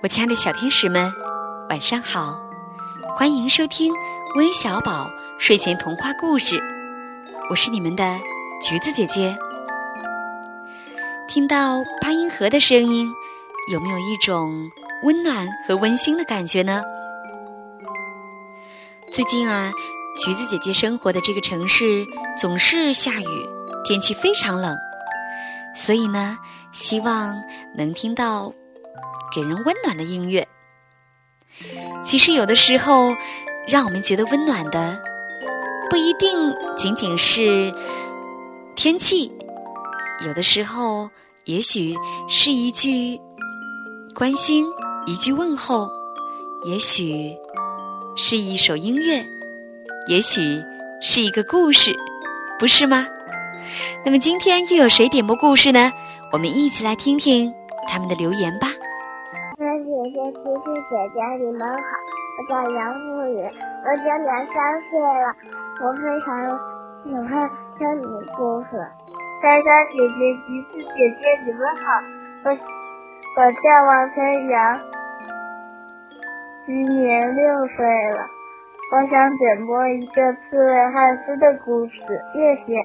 我亲爱的小天使们，晚上好！欢迎收听微小宝睡前童话故事，我是你们的橘子姐姐。听到八音盒的声音，有没有一种温暖和温馨的感觉呢？最近啊，橘子姐姐生活的这个城市总是下雨，天气非常冷，所以呢，希望能听到。给人温暖的音乐，其实有的时候，让我们觉得温暖的，不一定仅仅是天气，有的时候，也许是一句关心，一句问候，也许是一首音乐，也许是一个故事，不是吗？那么今天又有谁点播故事呢？我们一起来听听他们的留言吧。姐姐、琪琪姐姐，你们好，我叫杨富宇，我今年三岁了，我非常喜欢听你故事。珊珊姐姐、琪琪姐姐，你们好，我我叫王晨阳，今年六岁了，我想点播一个刺猬汉斯的故事，谢谢。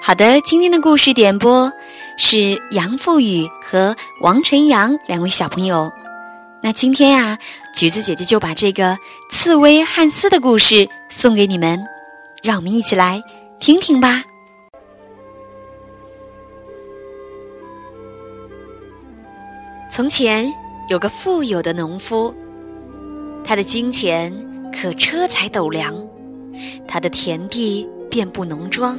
好的，今天的故事点播是杨富宇和王晨阳两位小朋友。那今天呀，橘子姐姐就把这个刺猬汉斯的故事送给你们，让我们一起来听听吧。从前有个富有的农夫，他的金钱可车载斗量，他的田地遍布农庄。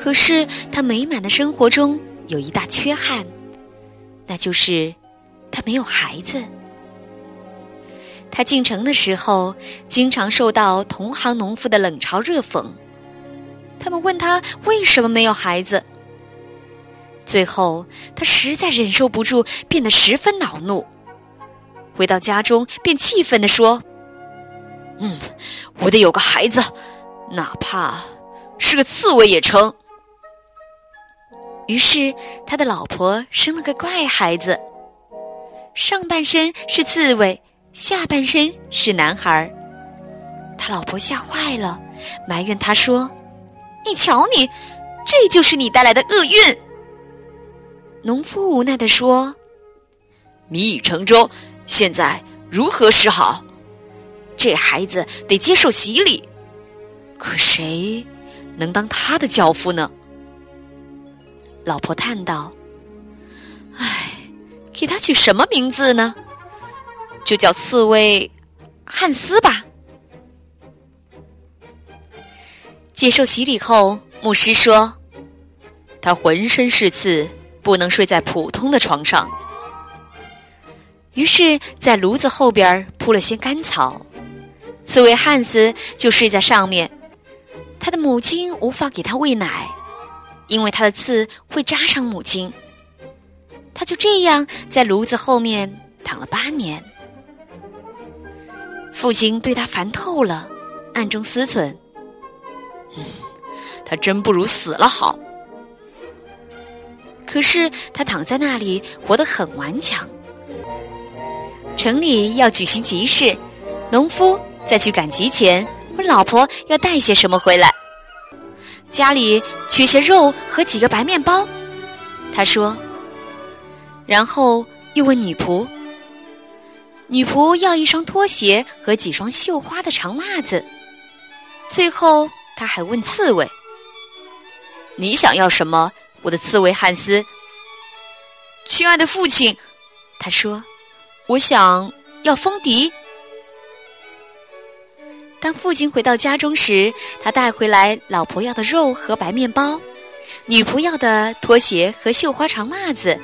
可是他美满的生活中有一大缺憾，那就是他没有孩子。他进城的时候，经常受到同行农妇的冷嘲热讽。他们问他为什么没有孩子。最后，他实在忍受不住，变得十分恼怒。回到家中，便气愤地说：“嗯，我得有个孩子，哪怕是个刺猬也成。”于是，他的老婆生了个怪孩子，上半身是刺猬，下半身是男孩。他老婆吓坏了，埋怨他说：“你瞧你，这就是你带来的厄运。”农夫无奈地说：“米已成舟，现在如何是好？这孩子得接受洗礼，可谁能当他的教父呢？”老婆叹道：“唉，给他取什么名字呢？就叫刺猬汉斯吧。”接受洗礼后，牧师说：“他浑身是刺，不能睡在普通的床上。”于是，在炉子后边铺了些干草，刺猬汉斯就睡在上面。他的母亲无法给他喂奶。因为他的刺会扎伤母亲，他就这样在炉子后面躺了八年。父亲对他烦透了，暗中思忖：“，他真不如死了好。”可是他躺在那里，活得很顽强。城里要举行集市，农夫在去赶集前问老婆要带些什么回来。家里缺些肉和几个白面包，他说。然后又问女仆：“女仆要一双拖鞋和几双绣花的长袜子。”最后他还问刺猬：“你想要什么，我的刺猬汉斯？”亲爱的父亲，他说：“我想要风笛。”当父亲回到家中时，他带回来老婆要的肉和白面包，女仆要的拖鞋和绣花长袜子，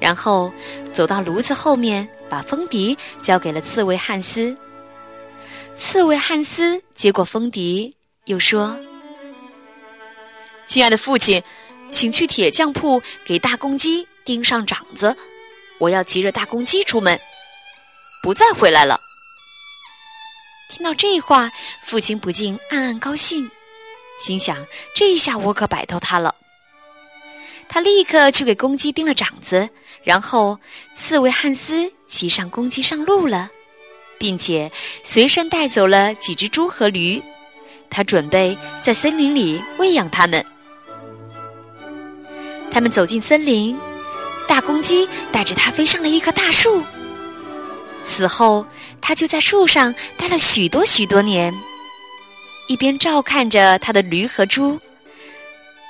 然后走到炉子后面，把风笛交给了刺猬汉斯。刺猬汉斯接过风笛，又说：“亲爱的父亲，请去铁匠铺给大公鸡钉上掌子，我要骑着大公鸡出门，不再回来了。”听到这话，父亲不禁暗暗高兴，心想：这下我可摆脱他了。他立刻去给公鸡钉了掌子，然后刺猬汉斯骑上公鸡上路了，并且随身带走了几只猪和驴，他准备在森林里喂养它们。他们走进森林，大公鸡带着它飞上了一棵大树。此后，他就在树上待了许多许多年，一边照看着他的驴和猪，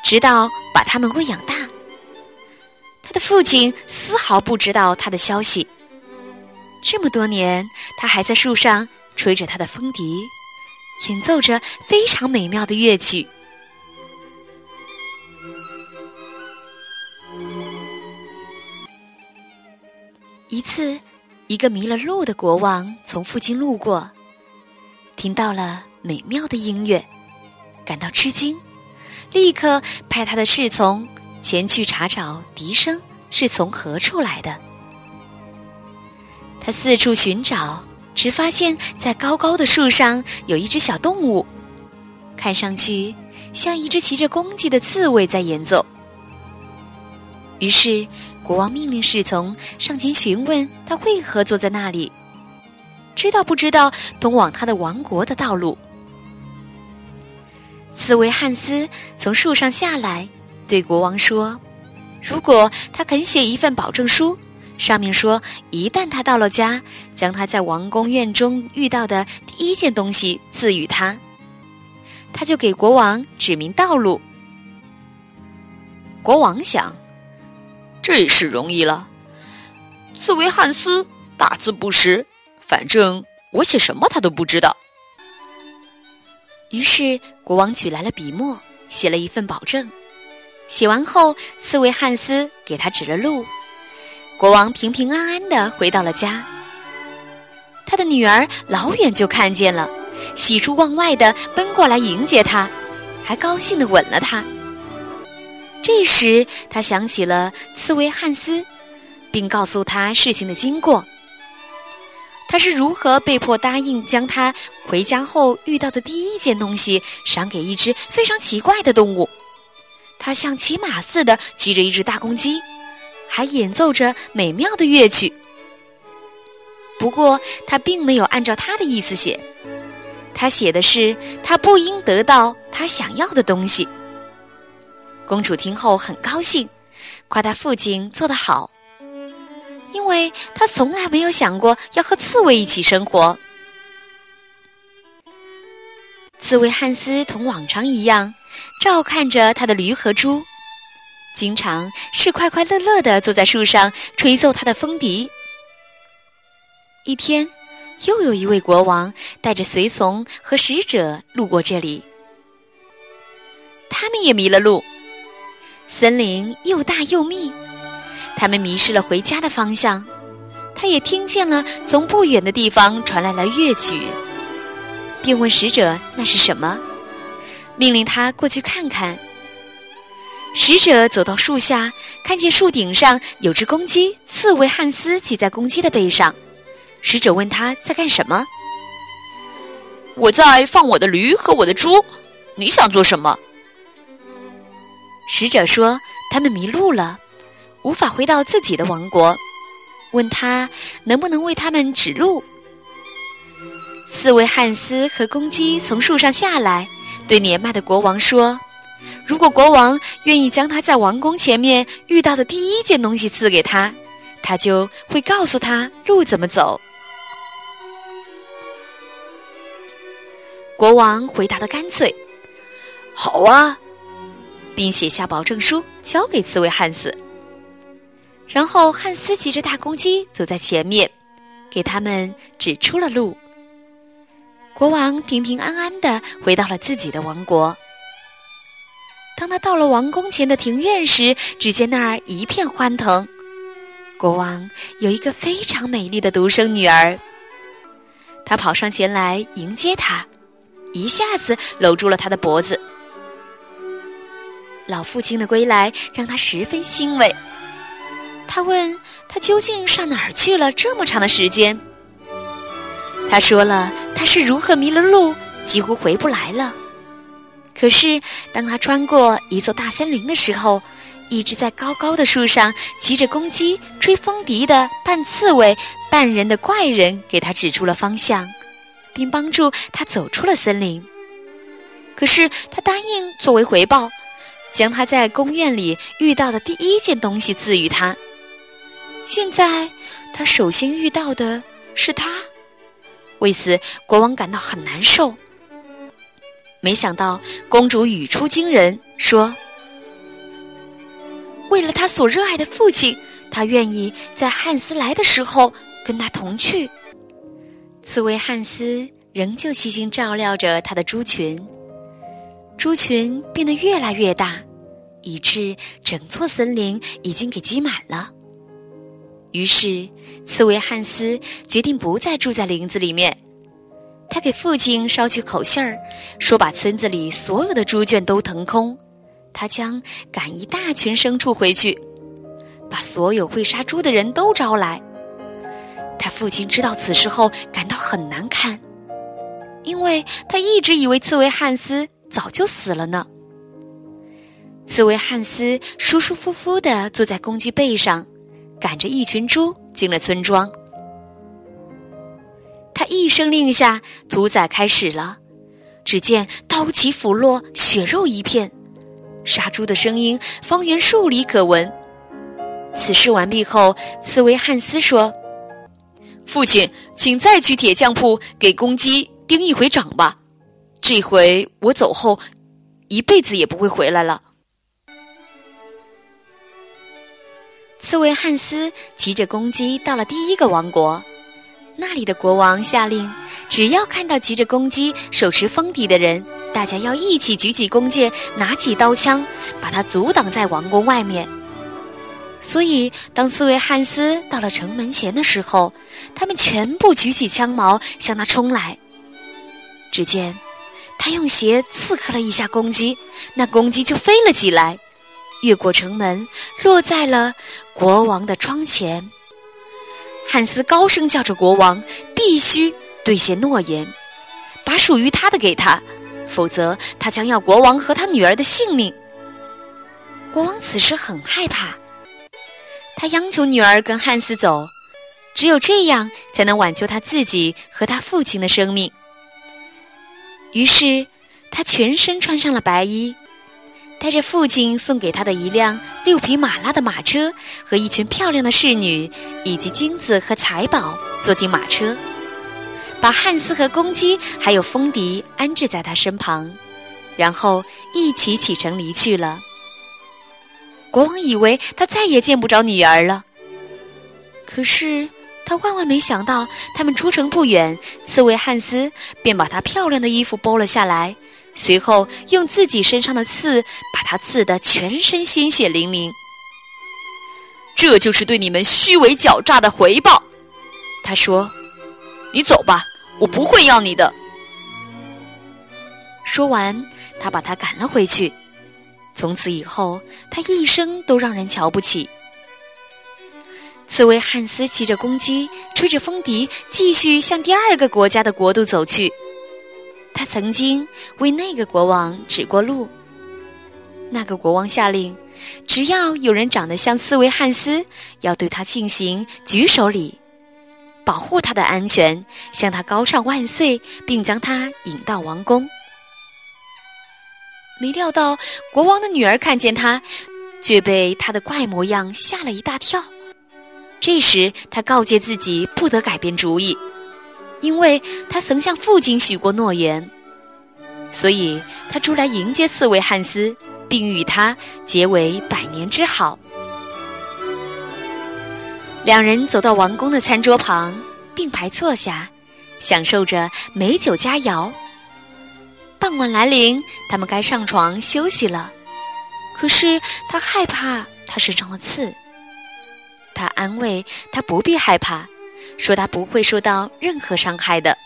直到把它们喂养大。他的父亲丝毫不知道他的消息。这么多年，他还在树上吹着他的风笛，演奏着非常美妙的乐曲。一次。一个迷了路的国王从附近路过，听到了美妙的音乐，感到吃惊，立刻派他的侍从前去查找笛声是从何处来的。他四处寻找，只发现，在高高的树上有一只小动物，看上去像一只骑着公鸡的刺猬在演奏。于是。国王命令侍从上前询问他为何坐在那里，知道不知道通往他的王国的道路。刺猬汉斯从树上下来，对国王说：“如果他肯写一份保证书，上面说一旦他到了家，将他在王宫院中遇到的第一件东西赐予他，他就给国王指明道路。”国王想。这事容易了。刺猬汉斯大字不识，反正我写什么他都不知道。于是国王取来了笔墨，写了一份保证。写完后，刺猬汉斯给他指了路。国王平平安安的回到了家。他的女儿老远就看见了，喜出望外的奔过来迎接他，还高兴的吻了他。这时，他想起了刺猬汉斯，并告诉他事情的经过。他是如何被迫答应将他回家后遇到的第一件东西赏给一只非常奇怪的动物？他像骑马似的骑着一只大公鸡，还演奏着美妙的乐曲。不过，他并没有按照他的意思写，他写的是他不应得到他想要的东西。公主听后很高兴，夸她父亲做得好，因为她从来没有想过要和刺猬一起生活。刺猬汉斯同往常一样，照看着他的驴和猪，经常是快快乐乐的坐在树上吹奏他的风笛。一天，又有一位国王带着随从和使者路过这里，他们也迷了路。森林又大又密，他们迷失了回家的方向。他也听见了从不远的地方传来了乐曲，便问使者那是什么，命令他过去看看。使者走到树下，看见树顶上有只公鸡，刺猬汉斯骑在公鸡的背上。使者问他在干什么？我在放我的驴和我的猪。你想做什么？使者说：“他们迷路了，无法回到自己的王国。问他能不能为他们指路。”刺猬汉斯和公鸡从树上下来，对年迈的国王说：“如果国王愿意将他在王宫前面遇到的第一件东西赐给他，他就会告诉他路怎么走。”国王回答的干脆：“好啊。”并写下保证书，交给刺猬汉斯。然后汉斯骑着大公鸡走在前面，给他们指出了路。国王平平安安的回到了自己的王国。当他到了王宫前的庭院时，只见那儿一片欢腾。国王有一个非常美丽的独生女儿，他跑上前来迎接她，一下子搂住了她的脖子。老父亲的归来让他十分欣慰。他问他究竟上哪儿去了这么长的时间。他说了他是如何迷了路，几乎回不来了。可是当他穿过一座大森林的时候，一只在高高的树上骑着公鸡吹风笛的半刺猬、半人的怪人给他指出了方向，并帮助他走出了森林。可是他答应作为回报，将他在公园里遇到的第一件东西赐予他。现在他首先遇到的是他，为此国王感到很难受。没想到公主语出惊人，说。为了他所热爱的父亲，他愿意在汉斯来的时候跟他同去。刺猬汉斯仍旧细心照料着他的猪群，猪群变得越来越大，以致整座森林已经给挤满了。于是，刺猬汉斯决定不再住在林子里面。他给父亲捎去口信儿，说把村子里所有的猪圈都腾空。他将赶一大群牲畜回去，把所有会杀猪的人都招来。他父亲知道此事后感到很难堪，因为他一直以为刺猬汉斯早就死了呢。刺猬汉斯舒舒服服地坐在公鸡背上，赶着一群猪进了村庄。他一声令下，屠宰开始了。只见刀起斧落，血肉一片。杀猪的声音，方圆数里可闻。此事完毕后，茨维汉斯说：“父亲，请再去铁匠铺给公鸡钉一回掌吧。这回我走后，一辈子也不会回来了。”刺猬汉斯骑着公鸡到了第一个王国，那里的国王下令，只要看到骑着公鸡、手持风笛的人。大家要一起举起弓箭，拿起刀枪，把他阻挡在王宫外面。所以，当刺猬汉斯到了城门前的时候，他们全部举起枪矛向他冲来。只见他用鞋刺刻了一下公鸡，那公鸡就飞了起来，越过城门，落在了国王的窗前。汉斯高声叫着：“国王必须兑现诺言，把属于他的给他。”否则，他将要国王和他女儿的性命。国王此时很害怕，他央求女儿跟汉斯走，只有这样才能挽救他自己和他父亲的生命。于是，他全身穿上了白衣，带着父亲送给他的一辆六匹马拉的马车和一群漂亮的侍女，以及金子和财宝，坐进马车。把汉斯和公鸡还有风笛安置在他身旁，然后一起启程离去了。国王以为他再也见不着女儿了，可是他万万没想到，他们出城不远，刺猬汉斯便把他漂亮的衣服剥了下来，随后用自己身上的刺把他刺得全身鲜血淋淋。这就是对你们虚伪狡诈的回报，他说：“你走吧。”我不会要你的。说完，他把他赶了回去。从此以后，他一生都让人瞧不起。刺猬汉斯骑着公鸡，吹着风笛，继续向第二个国家的国度走去。他曾经为那个国王指过路。那个国王下令，只要有人长得像刺猬汉斯，要对他进行举手礼。保护他的安全，向他高唱万岁，并将他引到王宫。没料到，国王的女儿看见他，却被他的怪模样吓了一大跳。这时，他告诫自己不得改变主意，因为他曾向父亲许过诺言。所以，他出来迎接刺猬汉斯，并与他结为百年之好。两人走到王宫的餐桌旁，并排坐下，享受着美酒佳肴。傍晚来临，他们该上床休息了。可是他害怕他身上的刺。他安慰他不必害怕，说他不会受到任何伤害的。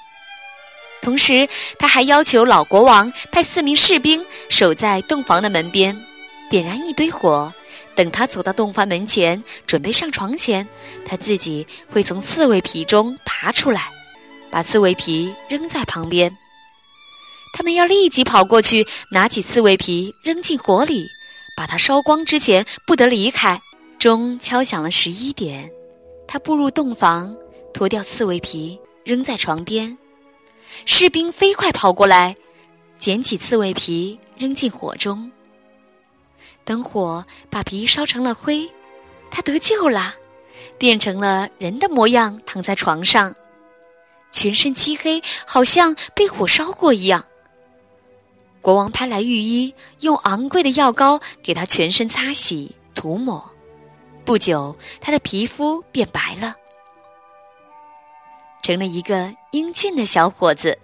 同时，他还要求老国王派四名士兵守在洞房的门边，点燃一堆火。等他走到洞房门前，准备上床前，他自己会从刺猬皮中爬出来，把刺猬皮扔在旁边。他们要立即跑过去，拿起刺猬皮扔进火里，把它烧光之前不得离开。钟敲响了十一点，他步入洞房，脱掉刺猬皮扔在床边。士兵飞快跑过来，捡起刺猬皮扔进火中。等火把皮烧成了灰，他得救了，变成了人的模样，躺在床上，全身漆黑，好像被火烧过一样。国王派来御医，用昂贵的药膏给他全身擦洗、涂抹。不久，他的皮肤变白了，成了一个英俊的小伙子。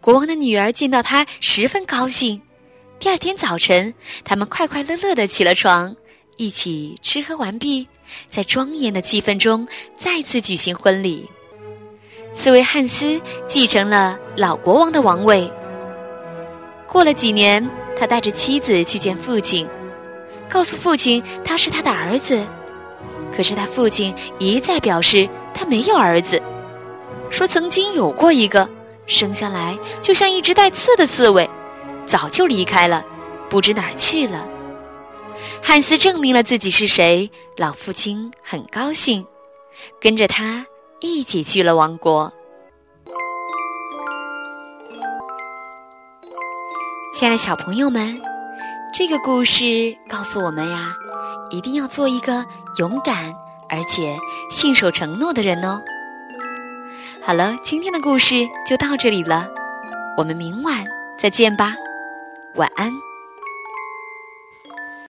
国王的女儿见到他，十分高兴。第二天早晨，他们快快乐乐的起了床，一起吃喝完毕，在庄严的气氛中再次举行婚礼。刺猬汉斯继承了老国王的王位。过了几年，他带着妻子去见父亲。告诉父亲他是他的儿子，可是他父亲一再表示他没有儿子，说曾经有过一个，生下来就像一只带刺的刺猬，早就离开了，不知哪儿去了。汉斯证明了自己是谁，老父亲很高兴，跟着他一起去了王国。亲爱的小朋友们。这个故事告诉我们呀，一定要做一个勇敢而且信守承诺的人哦。好了，今天的故事就到这里了，我们明晚再见吧，晚安。